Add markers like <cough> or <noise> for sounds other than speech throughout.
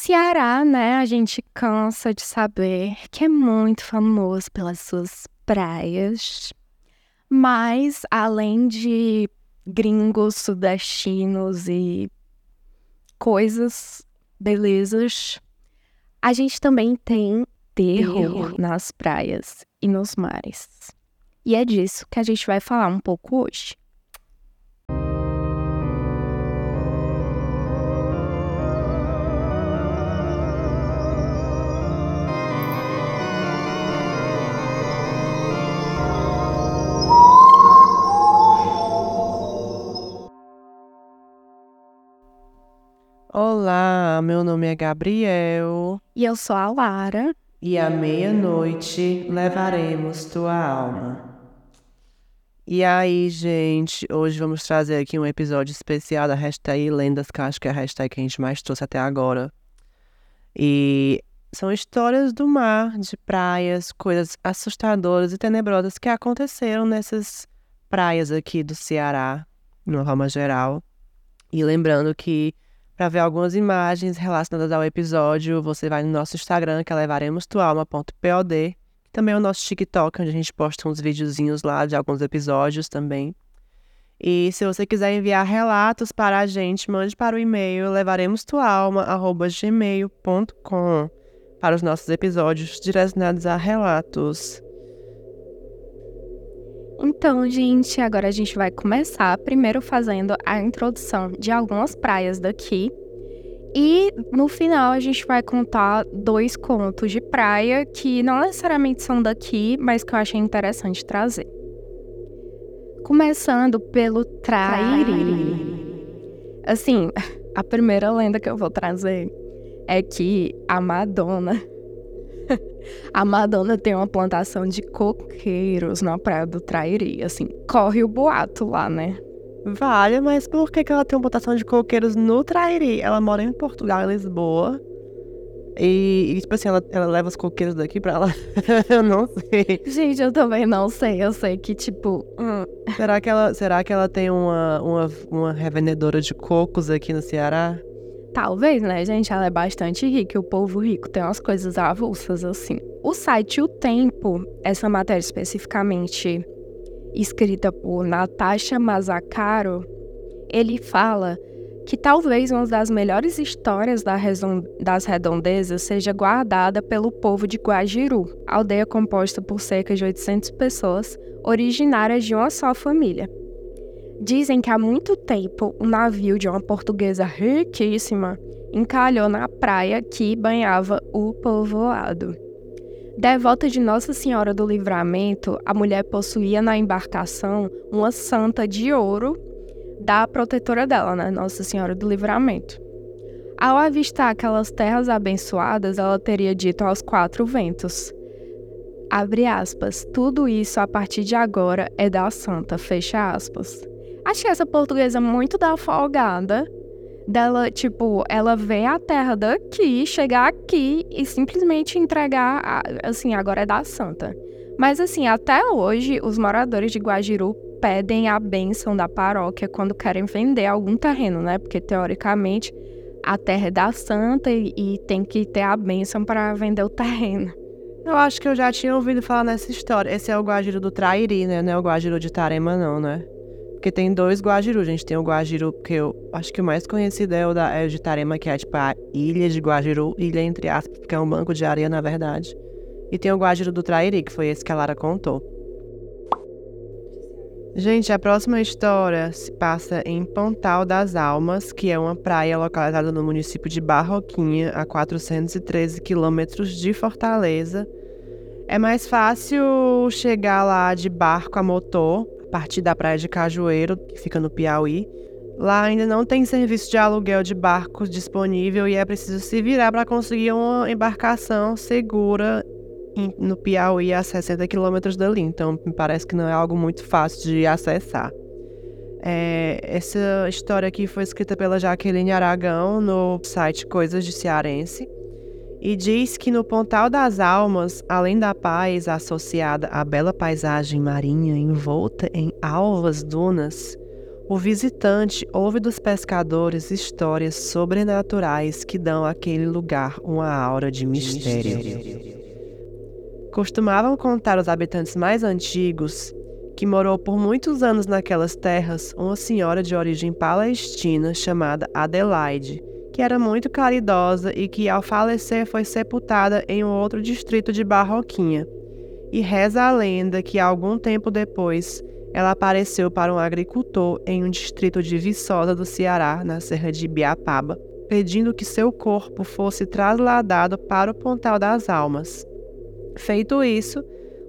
Ceará, né, a gente cansa de saber que é muito famoso pelas suas praias. Mas, além de gringos sudestinos e coisas, belezas, a gente também tem terror nas praias e nos mares. E é disso que a gente vai falar um pouco hoje. Olá, meu nome é Gabriel. E eu sou a Lara. E à meia-noite levaremos tua alma. E aí, gente, hoje vamos trazer aqui um episódio especial da hashtag Lendas, que acho que é a hashtag que a gente mais trouxe até agora. E são histórias do mar, de praias, coisas assustadoras e tenebrosas que aconteceram nessas praias aqui do Ceará, de uma forma geral. E lembrando que para ver algumas imagens relacionadas ao episódio, você vai no nosso Instagram, que é levaremostualma.pod. Também é o nosso TikTok, onde a gente posta uns videozinhos lá de alguns episódios também. E se você quiser enviar relatos para a gente, mande para o e-mail levaremostualma.gmail.com para os nossos episódios direcionados a relatos. Então, gente, agora a gente vai começar primeiro fazendo a introdução de algumas praias daqui. E no final a gente vai contar dois contos de praia que não necessariamente são daqui, mas que eu achei interessante trazer. Começando pelo Trairi. Assim, <laughs> a primeira lenda que eu vou trazer é que a Madonna a Madonna tem uma plantação de coqueiros na praia do Trairi, assim, corre o boato lá, né? Vale, mas por que, que ela tem uma plantação de coqueiros no Trairi? Ela mora em Portugal, em Lisboa. E, e, tipo assim, ela, ela leva os coqueiros daqui pra lá. <laughs> eu não sei. Gente, eu também não sei. Eu sei que, tipo. Hum. Será, que ela, será que ela tem uma, uma, uma revendedora de cocos aqui no Ceará? Talvez, né, gente? Ela é bastante rica o povo rico tem umas coisas avulsas assim. O site O Tempo, essa matéria especificamente escrita por Natasha Mazzacaro, ele fala que talvez uma das melhores histórias das redondezas seja guardada pelo povo de Guajiru, aldeia composta por cerca de 800 pessoas, originárias de uma só família. Dizem que há muito tempo um navio de uma portuguesa riquíssima encalhou na praia que banhava o povoado. Devota de Nossa Senhora do Livramento, a mulher possuía na embarcação uma santa de ouro da protetora dela, né? Nossa Senhora do Livramento. Ao avistar aquelas terras abençoadas, ela teria dito aos quatro ventos: Abre aspas, tudo isso a partir de agora é da santa, fecha aspas. Achei essa portuguesa muito da folgada. Dela, tipo, ela vê a terra daqui, chegar aqui e simplesmente entregar, a, assim, agora é da santa. Mas, assim, até hoje, os moradores de Guajiru pedem a bênção da paróquia quando querem vender algum terreno, né? Porque, teoricamente, a terra é da santa e, e tem que ter a bênção para vender o terreno. Eu acho que eu já tinha ouvido falar nessa história. Esse é o Guajiru do Trairi, né? Não é o Guajiru de Tarema, não, né? Porque tem dois Guajiru, gente. Tem o Guajiru, que eu acho que o mais conhecido é o, da, é o de Tarema, que é tipo a ilha de Guajiru, ilha entre aspas, que é um banco de areia, na verdade. E tem o Guajiru do Trairi, que foi esse que a Lara contou. Gente, a próxima história se passa em Pontal das Almas, que é uma praia localizada no município de Barroquinha, a 413 quilômetros de Fortaleza. É mais fácil chegar lá de barco a motor, a partir da praia de Cajueiro, que fica no Piauí. Lá ainda não tem serviço de aluguel de barcos disponível e é preciso se virar para conseguir uma embarcação segura no Piauí a 60 quilômetros dali. Então, me parece que não é algo muito fácil de acessar. É, essa história aqui foi escrita pela Jaqueline Aragão no site Coisas de Cearense e diz que no Pontal das Almas, além da paz associada à bela paisagem marinha envolta em alvas dunas, o visitante ouve dos pescadores histórias sobrenaturais que dão àquele lugar uma aura de mistério. Costumavam contar os habitantes mais antigos que morou por muitos anos naquelas terras uma senhora de origem palestina chamada Adelaide, que era muito caridosa e que, ao falecer, foi sepultada em um outro distrito de Barroquinha. E reza a lenda que, algum tempo depois, ela apareceu para um agricultor em um distrito de Viçosa do Ceará, na Serra de Ibiapaba, pedindo que seu corpo fosse trasladado para o Pontal das Almas. Feito isso,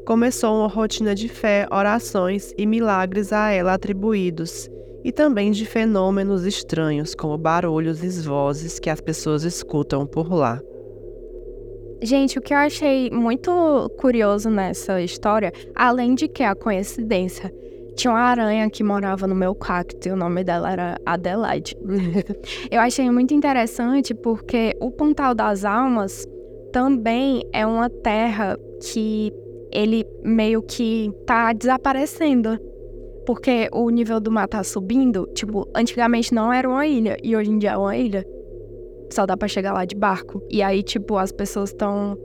começou uma rotina de fé, orações e milagres a ela atribuídos, e também de fenômenos estranhos, como barulhos e vozes que as pessoas escutam por lá. Gente, o que eu achei muito curioso nessa história, além de que a coincidência, tinha uma aranha que morava no meu cacto e o nome dela era Adelaide. <laughs> eu achei muito interessante porque o Pontal das Almas também é uma terra que ele meio que tá desaparecendo. Porque o nível do mar tá subindo. Tipo, antigamente não era uma ilha e hoje em dia é uma ilha. Só dá pra chegar lá de barco. E aí, tipo, as pessoas estão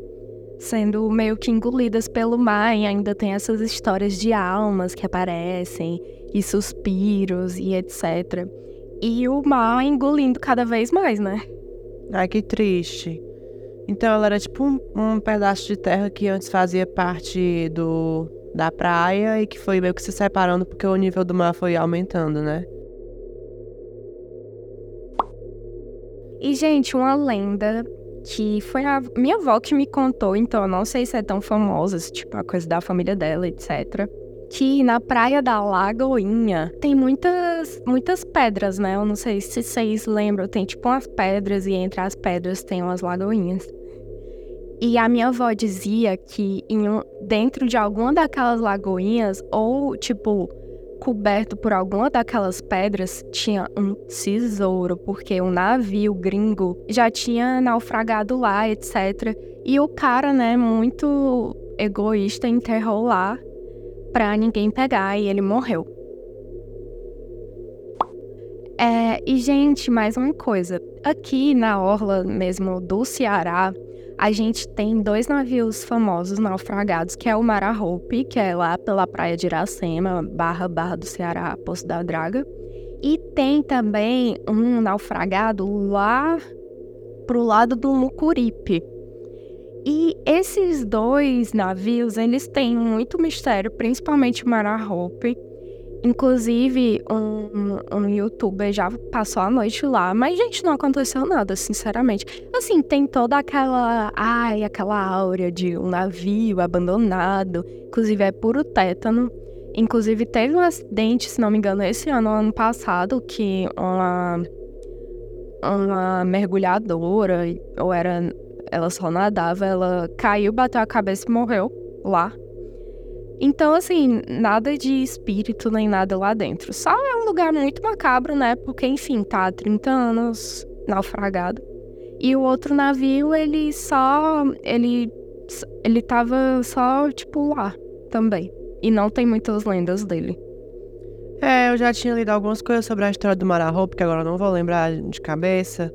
sendo meio que engolidas pelo mar e ainda tem essas histórias de almas que aparecem e suspiros e etc. E o mar engolindo cada vez mais, né? Ai, que triste. Então ela era tipo um, um, pedaço de terra que antes fazia parte do da praia e que foi meio que se separando porque o nível do mar foi aumentando, né? E gente, uma lenda que foi a minha avó que me contou, então eu não sei se é tão famosa, tipo a coisa da família dela, etc. Que na praia da Lagoinha tem muitas muitas pedras, né? Eu não sei se vocês lembram, tem tipo umas pedras e entre as pedras tem umas lagoinhas. E a minha avó dizia que um, dentro de alguma daquelas lagoinhas, ou tipo, coberto por alguma daquelas pedras, tinha um tesouro, porque um navio gringo já tinha naufragado lá, etc. E o cara, né, muito egoísta, enterrou lá pra ninguém pegar e ele morreu. É, e, gente, mais uma coisa. Aqui na orla mesmo do Ceará, a gente tem dois navios famosos naufragados, que é o Mara Hope, que é lá pela praia de Iracema, barra Barra do Ceará, Poço da Draga. E tem também um naufragado lá pro lado do Mucuripe. E esses dois navios, eles têm muito mistério, principalmente o Mara Hope, Inclusive, um, um youtuber já passou a noite lá, mas, gente, não aconteceu nada, sinceramente. Assim, tem toda aquela. Ai, aquela áurea de um navio abandonado. Inclusive, é puro tétano. Inclusive, teve um acidente, se não me engano, esse ano, ano passado, que uma, uma mergulhadora, ou era. Ela só nadava, ela caiu, bateu a cabeça e morreu lá. Então, assim, nada de espírito nem nada lá dentro. Só é um lugar muito macabro, né? Porque, enfim, tá há 30 anos naufragado. E o outro navio, ele só. Ele. Ele tava só, tipo, lá também. E não tem muitas lendas dele. É, eu já tinha lido algumas coisas sobre a história do Mararro, porque agora não vou lembrar de cabeça.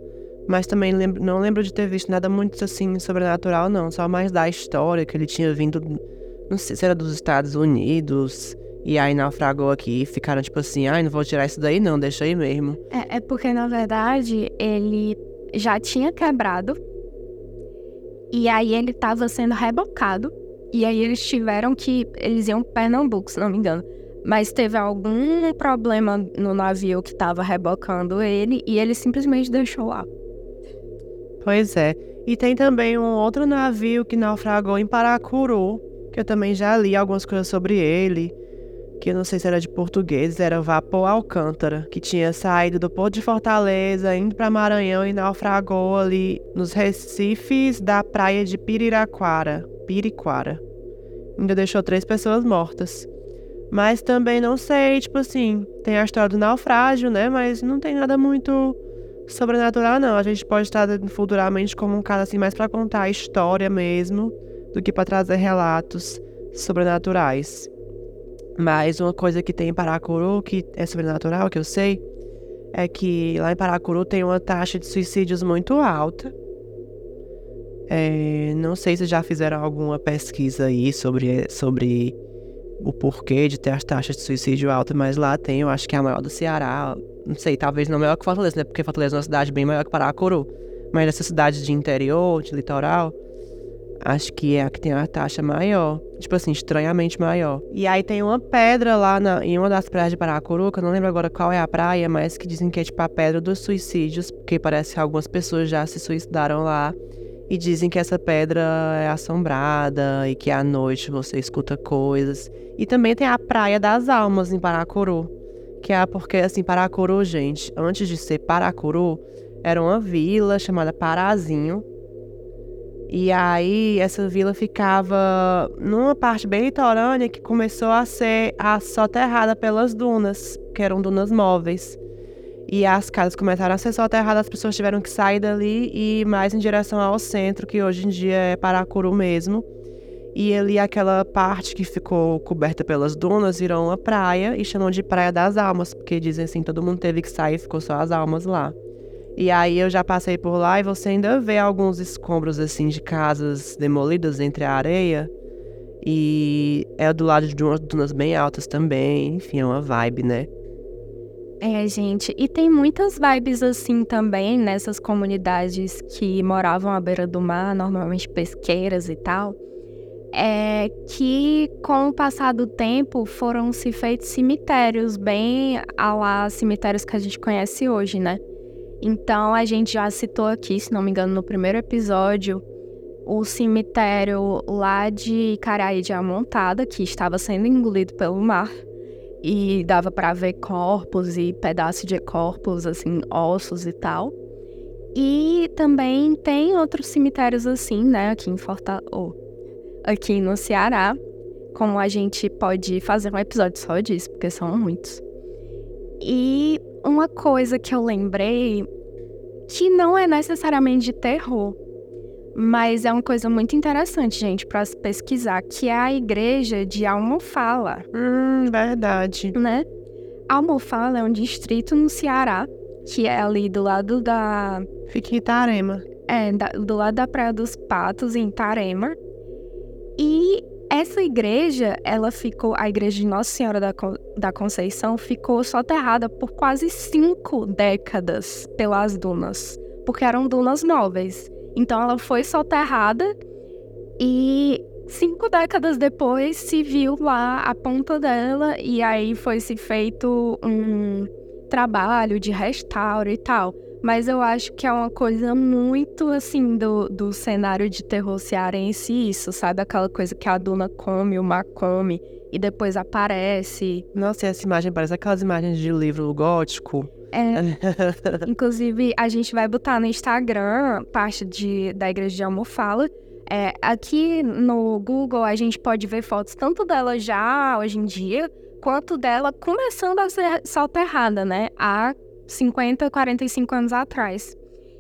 Mas também lembro, não lembro de ter visto nada muito assim sobrenatural, não. Só mais da história que ele tinha vindo não sei se era dos Estados Unidos. E aí naufragou aqui e ficaram tipo assim, ai, não vou tirar isso daí não, deixa aí mesmo. É, é porque na verdade ele já tinha quebrado. E aí ele tava sendo rebocado. E aí eles tiveram que. Eles iam para Pernambuco, se não me engano. Mas teve algum problema no navio que tava rebocando ele e ele simplesmente deixou lá. Pois é. E tem também um outro navio que naufragou em Paracuru, que eu também já li algumas coisas sobre ele, que eu não sei se era de português, era Vapor Alcântara, que tinha saído do Porto de Fortaleza, indo para Maranhão e naufragou ali nos recifes da praia de Piriraquara, Piriquara. Ainda deixou três pessoas mortas. Mas também não sei, tipo assim, tem a história do naufrágio, né? Mas não tem nada muito sobrenatural, não. A gente pode estar futuramente como um caso assim mais para contar a história mesmo do que para trazer relatos sobrenaturais. Mas uma coisa que tem em Paracuru, que é sobrenatural, que eu sei, é que lá em Paracuru tem uma taxa de suicídios muito alta. É, não sei se já fizeram alguma pesquisa aí sobre, sobre o porquê de ter as taxas de suicídio altas, mas lá tem, eu acho que é a maior do Ceará. Não sei, talvez não maior que Fortaleza, né? Porque Fortaleza é uma cidade bem maior que Paracuru. Mas nessa cidade de interior, de litoral, acho que é a que tem a taxa maior. Tipo assim, estranhamente maior. E aí tem uma pedra lá na, em uma das praias de Paracuru, eu não lembro agora qual é a praia, mas que dizem que é tipo a pedra dos suicídios, porque parece que algumas pessoas já se suicidaram lá. E dizem que essa pedra é assombrada e que à noite você escuta coisas. E também tem a Praia das Almas em Paracuru. Que é porque, assim, Paracuru, gente, antes de ser Paracuru, era uma vila chamada Parazinho. E aí, essa vila ficava numa parte bem litorânea que começou a ser soterrada pelas dunas, que eram dunas móveis. E as casas começaram a ser soterradas, as pessoas tiveram que sair dali e ir mais em direção ao centro, que hoje em dia é Paracuru mesmo. E ali aquela parte que ficou coberta pelas dunas virou uma praia e chamam de Praia das Almas, porque dizem assim, todo mundo teve que sair, ficou só as almas lá. E aí eu já passei por lá e você ainda vê alguns escombros assim de casas demolidas entre a areia. E é do lado de umas dunas bem altas também, enfim, é uma vibe, né? É, gente, e tem muitas vibes assim também nessas comunidades que moravam à beira do mar, normalmente pesqueiras e tal, é que com o passar do tempo foram se feitos cemitérios bem a lá cemitérios que a gente conhece hoje, né? Então a gente já citou aqui, se não me engano, no primeiro episódio, o cemitério lá de Caraí de Amontada, que estava sendo engolido pelo mar e dava para ver corpos e pedaços de corpos, assim, ossos e tal. E também tem outros cemitérios assim, né, aqui em Fortaleza, oh, aqui no Ceará, como a gente pode fazer um episódio só disso, porque são muitos. E uma coisa que eu lembrei que não é necessariamente de terror, mas é uma coisa muito interessante, gente, para se pesquisar, que é a igreja de Almofala. Hum, verdade. Né? Almofala é um distrito no Ceará, que é ali do lado da. Fica em Itarema. É, da, do lado da Praia dos Patos, em Itarema. E essa igreja, ela ficou, a igreja de Nossa Senhora da, da Conceição ficou soterrada por quase cinco décadas pelas dunas, porque eram dunas móveis. Então ela foi soterrada e cinco décadas depois se viu lá a ponta dela e aí foi se feito um trabalho de restauro e tal. Mas eu acho que é uma coisa muito assim do, do cenário de terror cearense isso, sabe? Aquela coisa que a Duna come, o mar come e depois aparece. Nossa, e essa imagem parece aquelas imagens de livro gótico. É. <laughs> Inclusive, a gente vai botar no Instagram parte de, da igreja de Almofala. É, aqui no Google a gente pode ver fotos tanto dela já hoje em dia, quanto dela começando a ser soterrada, né? Há 50, 45 anos atrás.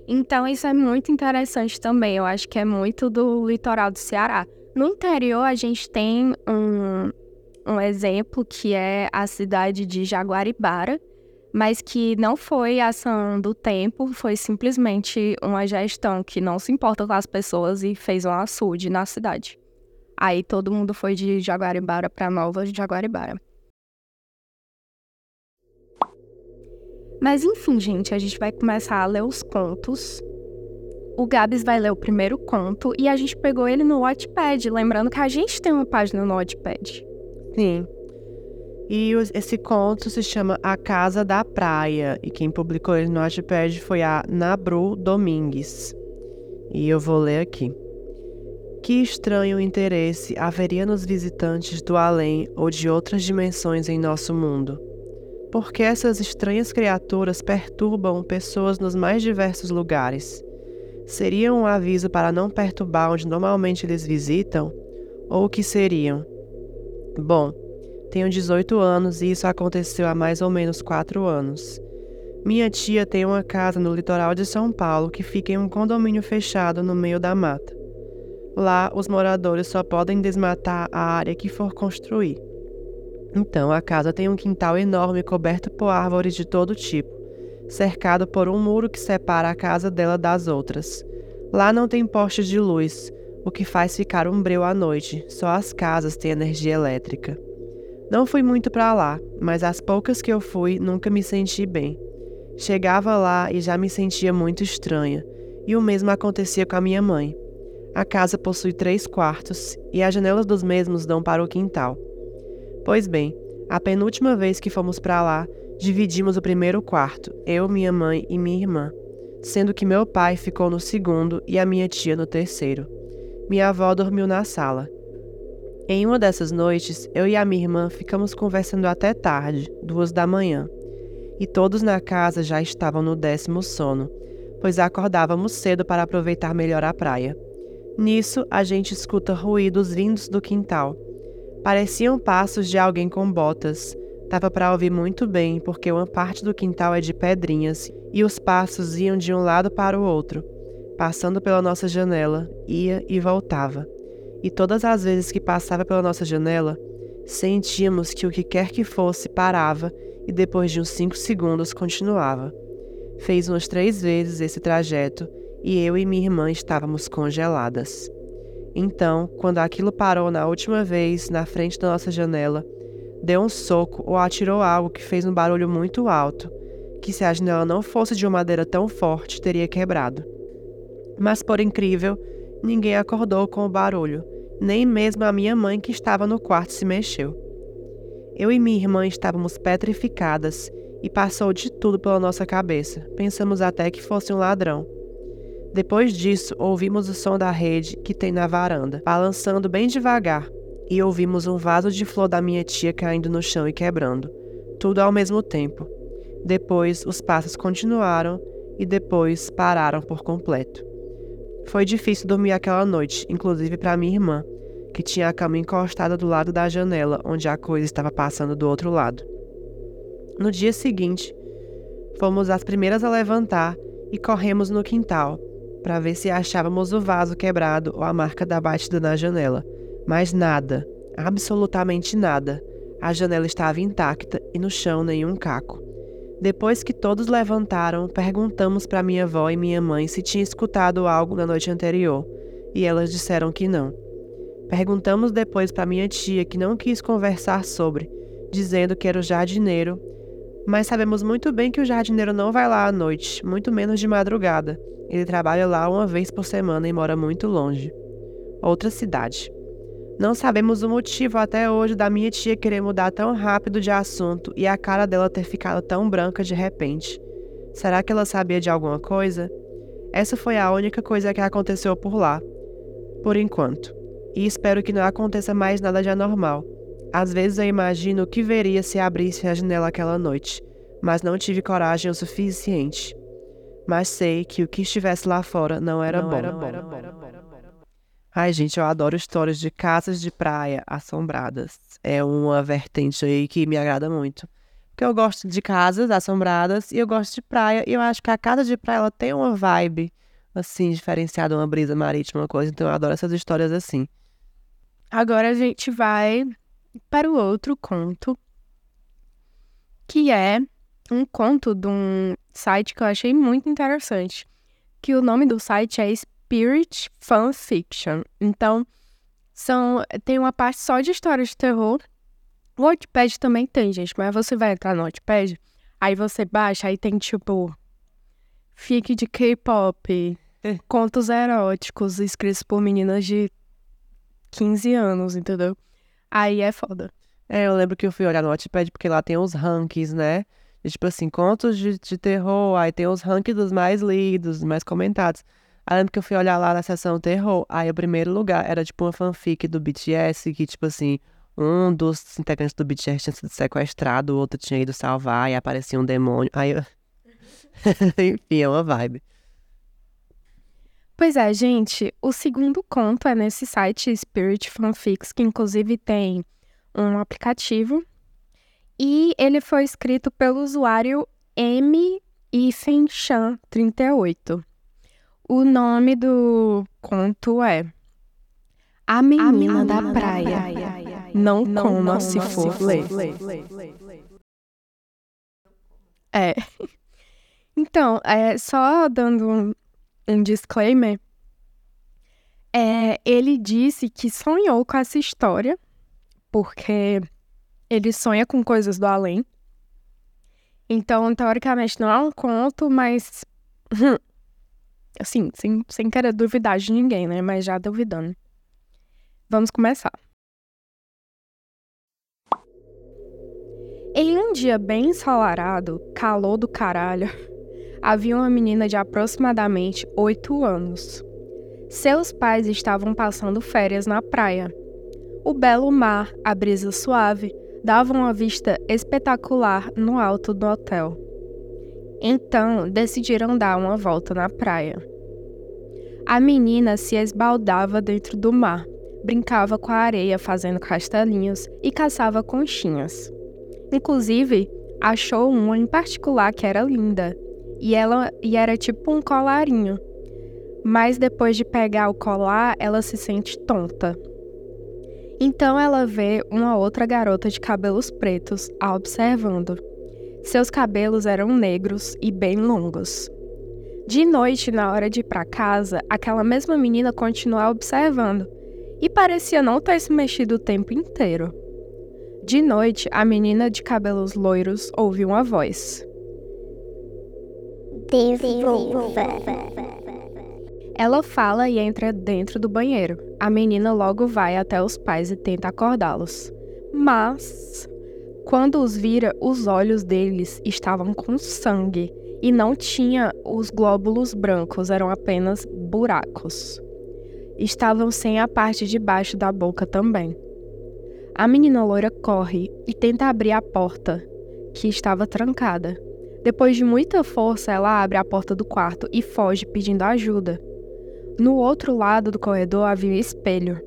Então isso é muito interessante também. Eu acho que é muito do litoral do Ceará. No interior a gente tem um, um exemplo que é a cidade de Jaguaribara, mas que não foi ação do tempo, foi simplesmente uma gestão que não se importa com as pessoas e fez um açude na cidade. Aí todo mundo foi de Jaguaribara para Nova Jaguaribara. Mas enfim, gente, a gente vai começar a ler os contos. O Gabs vai ler o primeiro conto e a gente pegou ele no Wattpad, lembrando que a gente tem uma página no Wattpad. Sim. E esse conto se chama A Casa da Praia. E quem publicou ele no Wattpad foi a Nabru Domingues. E eu vou ler aqui. Que estranho interesse haveria nos visitantes do além ou de outras dimensões em nosso mundo? Por que essas estranhas criaturas perturbam pessoas nos mais diversos lugares? Seria um aviso para não perturbar onde normalmente eles visitam? Ou o que seriam? Bom, tenho 18 anos e isso aconteceu há mais ou menos 4 anos. Minha tia tem uma casa no litoral de São Paulo que fica em um condomínio fechado no meio da mata. Lá, os moradores só podem desmatar a área que for construir. Então a casa tem um quintal enorme coberto por árvores de todo tipo, cercado por um muro que separa a casa dela das outras. Lá não tem postes de luz, o que faz ficar um breu à noite, só as casas têm energia elétrica. Não fui muito para lá, mas as poucas que eu fui nunca me senti bem. Chegava lá e já me sentia muito estranha, e o mesmo acontecia com a minha mãe. A casa possui três quartos e as janelas dos mesmos dão para o quintal. Pois bem, a penúltima vez que fomos para lá, dividimos o primeiro quarto, eu, minha mãe e minha irmã, sendo que meu pai ficou no segundo e a minha tia no terceiro. Minha avó dormiu na sala. Em uma dessas noites, eu e a minha irmã ficamos conversando até tarde, duas da manhã, e todos na casa já estavam no décimo sono, pois acordávamos cedo para aproveitar melhor a praia. Nisso, a gente escuta ruídos vindos do quintal. Pareciam passos de alguém com botas. Tava para ouvir muito bem, porque uma parte do quintal é de pedrinhas e os passos iam de um lado para o outro, passando pela nossa janela, ia e voltava. E todas as vezes que passava pela nossa janela, sentíamos que o que quer que fosse parava e depois de uns cinco segundos continuava. Fez umas três vezes esse trajeto e eu e minha irmã estávamos congeladas. Então, quando aquilo parou na última vez na frente da nossa janela, deu um soco ou atirou algo que fez um barulho muito alto, que se a janela não fosse de uma madeira tão forte, teria quebrado. Mas, por incrível, ninguém acordou com o barulho, nem mesmo a minha mãe que estava no quarto se mexeu. Eu e minha irmã estávamos petrificadas e passou de tudo pela nossa cabeça. Pensamos até que fosse um ladrão. Depois disso, ouvimos o som da rede que tem na varanda, balançando bem devagar, e ouvimos um vaso de flor da minha tia caindo no chão e quebrando, tudo ao mesmo tempo. Depois, os passos continuaram e depois pararam por completo. Foi difícil dormir aquela noite, inclusive para minha irmã, que tinha a cama encostada do lado da janela, onde a coisa estava passando do outro lado. No dia seguinte, fomos as primeiras a levantar e corremos no quintal, para ver se achávamos o vaso quebrado ou a marca da batida na janela. Mas nada, absolutamente nada. A janela estava intacta e no chão nenhum caco. Depois que todos levantaram, perguntamos para minha avó e minha mãe se tinha escutado algo na noite anterior, e elas disseram que não. Perguntamos depois para minha tia, que não quis conversar sobre, dizendo que era o jardineiro, mas sabemos muito bem que o jardineiro não vai lá à noite, muito menos de madrugada. Ele trabalha lá uma vez por semana e mora muito longe. Outra cidade. Não sabemos o motivo até hoje da minha tia querer mudar tão rápido de assunto e a cara dela ter ficado tão branca de repente. Será que ela sabia de alguma coisa? Essa foi a única coisa que aconteceu por lá. Por enquanto. E espero que não aconteça mais nada de anormal. Às vezes eu imagino o que veria se abrisse a janela aquela noite, mas não tive coragem o suficiente mas sei que o que estivesse lá fora não era não bom. Era bom. Era bom. Ai, gente, eu adoro histórias de casas de praia assombradas. É uma vertente aí que me agrada muito. Porque eu gosto de casas assombradas e eu gosto de praia. E eu acho que a casa de praia ela tem uma vibe, assim, diferenciada, uma brisa marítima, uma coisa. Então eu adoro essas histórias assim. Agora a gente vai para o outro conto, que é um conto de um site que eu achei muito interessante, que o nome do site é Spirit Fan Fiction. Então, são tem uma parte só de histórias de terror. O Wattpad também tem, gente, mas você vai entrar no Wattpad, aí você baixa, aí tem tipo fique de K-pop, contos eróticos escritos por meninas de 15 anos, entendeu? Aí é foda. É, eu lembro que eu fui olhar no Wattpad porque lá tem os rankings, né? E, tipo assim, contos de, de terror, aí tem os rankings dos mais lidos, mais comentados. Aí lembro que eu fui olhar lá na seção terror, aí o primeiro lugar era tipo uma fanfic do BTS, que tipo assim, um dos integrantes do BTS tinha sido sequestrado, o outro tinha ido salvar e aparecia um demônio. Aí eu... <laughs> Enfim, é uma vibe. Pois é, gente, o segundo conto é nesse site Spirit Fanfics, que inclusive tem um aplicativo e ele foi escrito pelo usuário M. Ifenchan 38. O nome do conto é A Menina, A Menina da, da, Praia. praia. não, não coma, coma se for ler. É. <laughs> Então, é, só dando um, disclaimer, é, ele disse que sonhou com essa história, porque ele sonha com coisas do além. Então, teoricamente, não é um conto, mas. <laughs> Assim, sem, sem querer duvidar de ninguém, né? Mas já duvidando. Vamos começar. Em um dia bem ensolarado, calor do caralho, havia uma menina de aproximadamente oito anos. Seus pais estavam passando férias na praia. O belo mar, a brisa suave, davam uma vista espetacular no alto do hotel. Então, decidiram dar uma volta na praia. A menina se esbaldava dentro do mar, brincava com a areia fazendo castelinhos e caçava conchinhas. Inclusive, achou uma em particular que era linda, e ela e era tipo um colarinho. Mas depois de pegar o colar, ela se sente tonta então ela vê uma outra garota de cabelos pretos a observando. Seus cabelos eram negros e bem longos. De noite, na hora de ir para casa, aquela mesma menina continua observando e parecia não ter se mexido o tempo inteiro. De noite, a menina de cabelos loiros ouviu uma voz. Devolva. Ela fala e entra dentro do banheiro. A menina logo vai até os pais e tenta acordá-los. Mas, quando os vira, os olhos deles estavam com sangue e não tinha os glóbulos brancos, eram apenas buracos. Estavam sem a parte de baixo da boca também. A menina loira corre e tenta abrir a porta, que estava trancada. Depois de muita força, ela abre a porta do quarto e foge pedindo ajuda. No outro lado do corredor havia um espelho.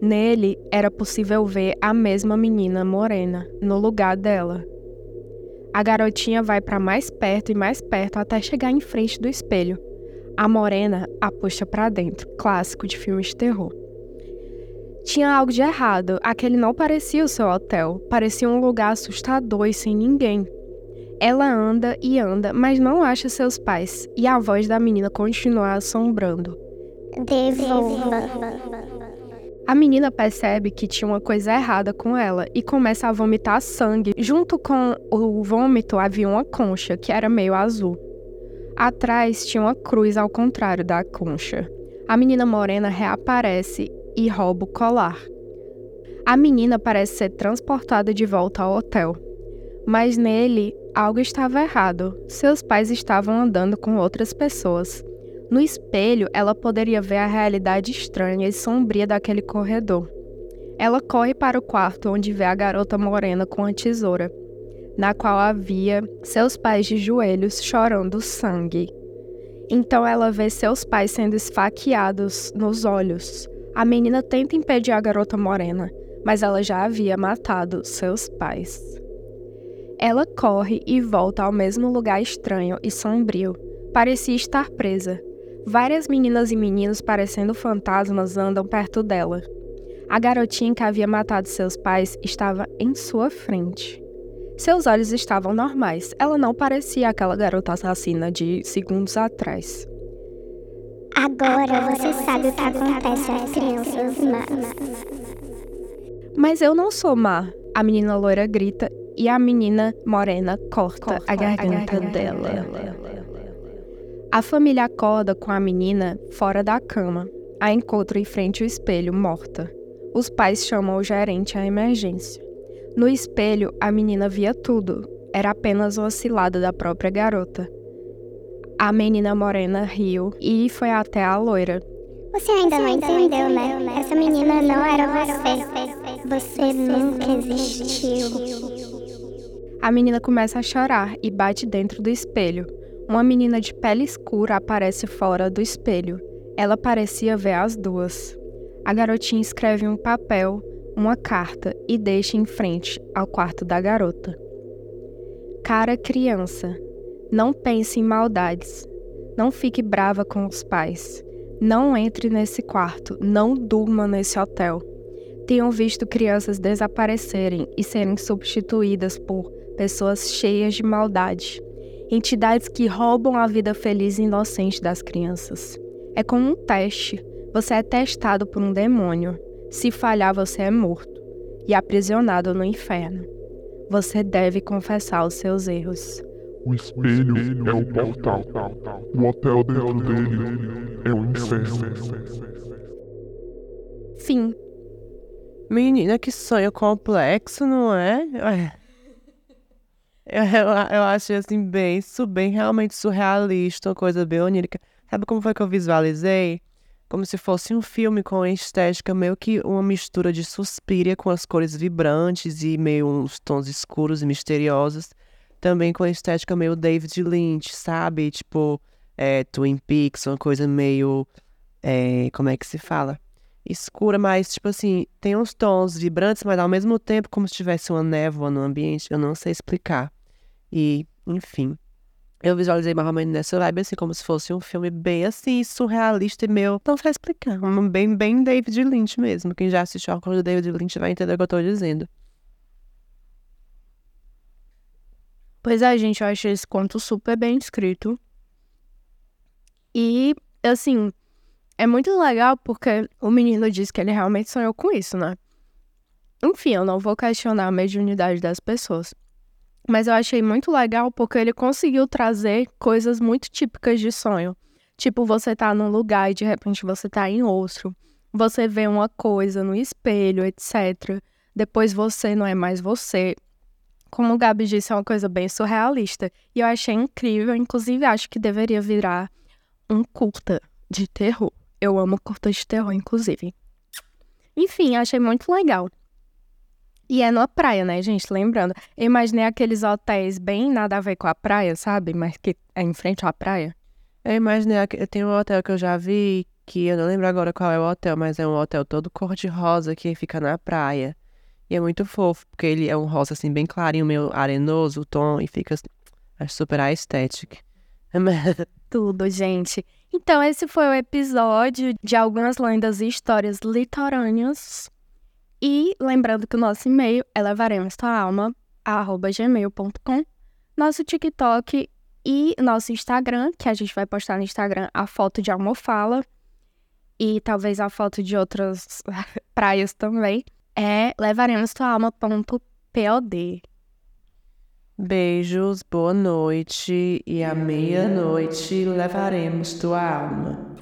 Nele era possível ver a mesma menina morena, no lugar dela. A garotinha vai para mais perto e mais perto até chegar em frente do espelho. A morena a puxa para dentro, clássico de filmes de terror. Tinha algo de errado, aquele não parecia o seu hotel, parecia um lugar assustador e sem ninguém. Ela anda e anda, mas não acha seus pais, e a voz da menina continua assombrando. Devolva. A menina percebe que tinha uma coisa errada com ela e começa a vomitar sangue. Junto com o vômito havia uma concha que era meio azul. Atrás tinha uma cruz ao contrário da concha. A menina morena reaparece e rouba o colar. A menina parece ser transportada de volta ao hotel. Mas nele algo estava errado. Seus pais estavam andando com outras pessoas. No espelho, ela poderia ver a realidade estranha e sombria daquele corredor. Ela corre para o quarto onde vê a garota morena com a tesoura, na qual havia seus pais de joelhos chorando sangue. Então ela vê seus pais sendo esfaqueados nos olhos. A menina tenta impedir a garota morena, mas ela já havia matado seus pais. Ela corre e volta ao mesmo lugar estranho e sombrio. Parecia estar presa, Várias meninas e meninos parecendo fantasmas andam perto dela. A garotinha que havia matado seus pais estava em sua frente. Seus olhos estavam normais. Ela não parecia aquela garota assassina de segundos atrás. Agora você sabe o que acontece às crianças más. Mas eu não sou má, a menina loira grita e a menina morena corta, corta a garganta, a garganta dela. dela. A família acorda com a menina fora da cama. A encontra em frente ao espelho, morta. Os pais chamam o gerente à emergência. No espelho, a menina via tudo. Era apenas uma cilada da própria garota. A menina morena riu e foi até a loira. Você ainda não entendeu, né? Essa menina não era você. Você nunca existiu. A menina começa a chorar e bate dentro do espelho. Uma menina de pele escura aparece fora do espelho. Ela parecia ver as duas. A garotinha escreve um papel, uma carta e deixa em frente ao quarto da garota. Cara criança, não pense em maldades. Não fique brava com os pais. Não entre nesse quarto. Não durma nesse hotel. tenho visto crianças desaparecerem e serem substituídas por pessoas cheias de maldade, entidades que roubam a vida feliz e inocente das crianças. É como um teste. Você é testado por um demônio. Se falhar, você é morto e aprisionado no inferno. Você deve confessar os seus erros. O espelho é o portal. O hotel dentro dele é o inferno. Fim. Menina, que sonho complexo, não é? <laughs> Eu, eu, eu achei assim, bem, isso bem realmente surrealista, uma coisa bem onírica. Sabe como foi que eu visualizei? Como se fosse um filme com estética meio que uma mistura de suspiria com as cores vibrantes e meio uns tons escuros e misteriosos. Também com a estética meio David Lynch, sabe? Tipo, é, Twin Peaks, uma coisa meio. É, como é que se fala? escura, mas, tipo assim, tem uns tons vibrantes, mas ao mesmo tempo como se tivesse uma névoa no ambiente, eu não sei explicar. E, enfim, eu visualizei menos nessa vibe, assim, como se fosse um filme bem, assim, surrealista e meio, não sei explicar, bem, bem David Lynch mesmo. Quem já assistiu ao do David Lynch vai entender o que eu tô dizendo. Pois é, gente, eu achei esse conto super bem escrito. E, assim, é muito legal porque o menino disse que ele realmente sonhou com isso, né? Enfim, eu não vou questionar a mediunidade das pessoas. Mas eu achei muito legal porque ele conseguiu trazer coisas muito típicas de sonho. Tipo, você tá num lugar e de repente você tá em outro. Você vê uma coisa no espelho, etc. Depois você não é mais você. Como o Gabi disse, é uma coisa bem surrealista. E eu achei incrível, inclusive acho que deveria virar um curta de terror. Eu amo curtas de terror, inclusive. Enfim, achei muito legal. E é na praia, né, gente? Lembrando, eu imaginei aqueles hotéis bem nada a ver com a praia, sabe? Mas que é em frente à praia. Eu imaginei, tem um hotel que eu já vi, que eu não lembro agora qual é o hotel, mas é um hotel todo cor-de-rosa que fica na praia. E é muito fofo, porque ele é um rosa assim, bem clarinho, meio arenoso o tom, e fica acho super aesthetic. <laughs> Tudo, gente. Então, esse foi o episódio de algumas lendas e histórias litorâneas. E lembrando que o nosso e-mail é levaremos tua alma, gmail.com, nosso TikTok e nosso Instagram, que a gente vai postar no Instagram a foto de almofala e talvez a foto de outras <laughs> praias também, é levaremos tua alma.pod. Beijos, boa noite e à meia-noite levaremos tua alma.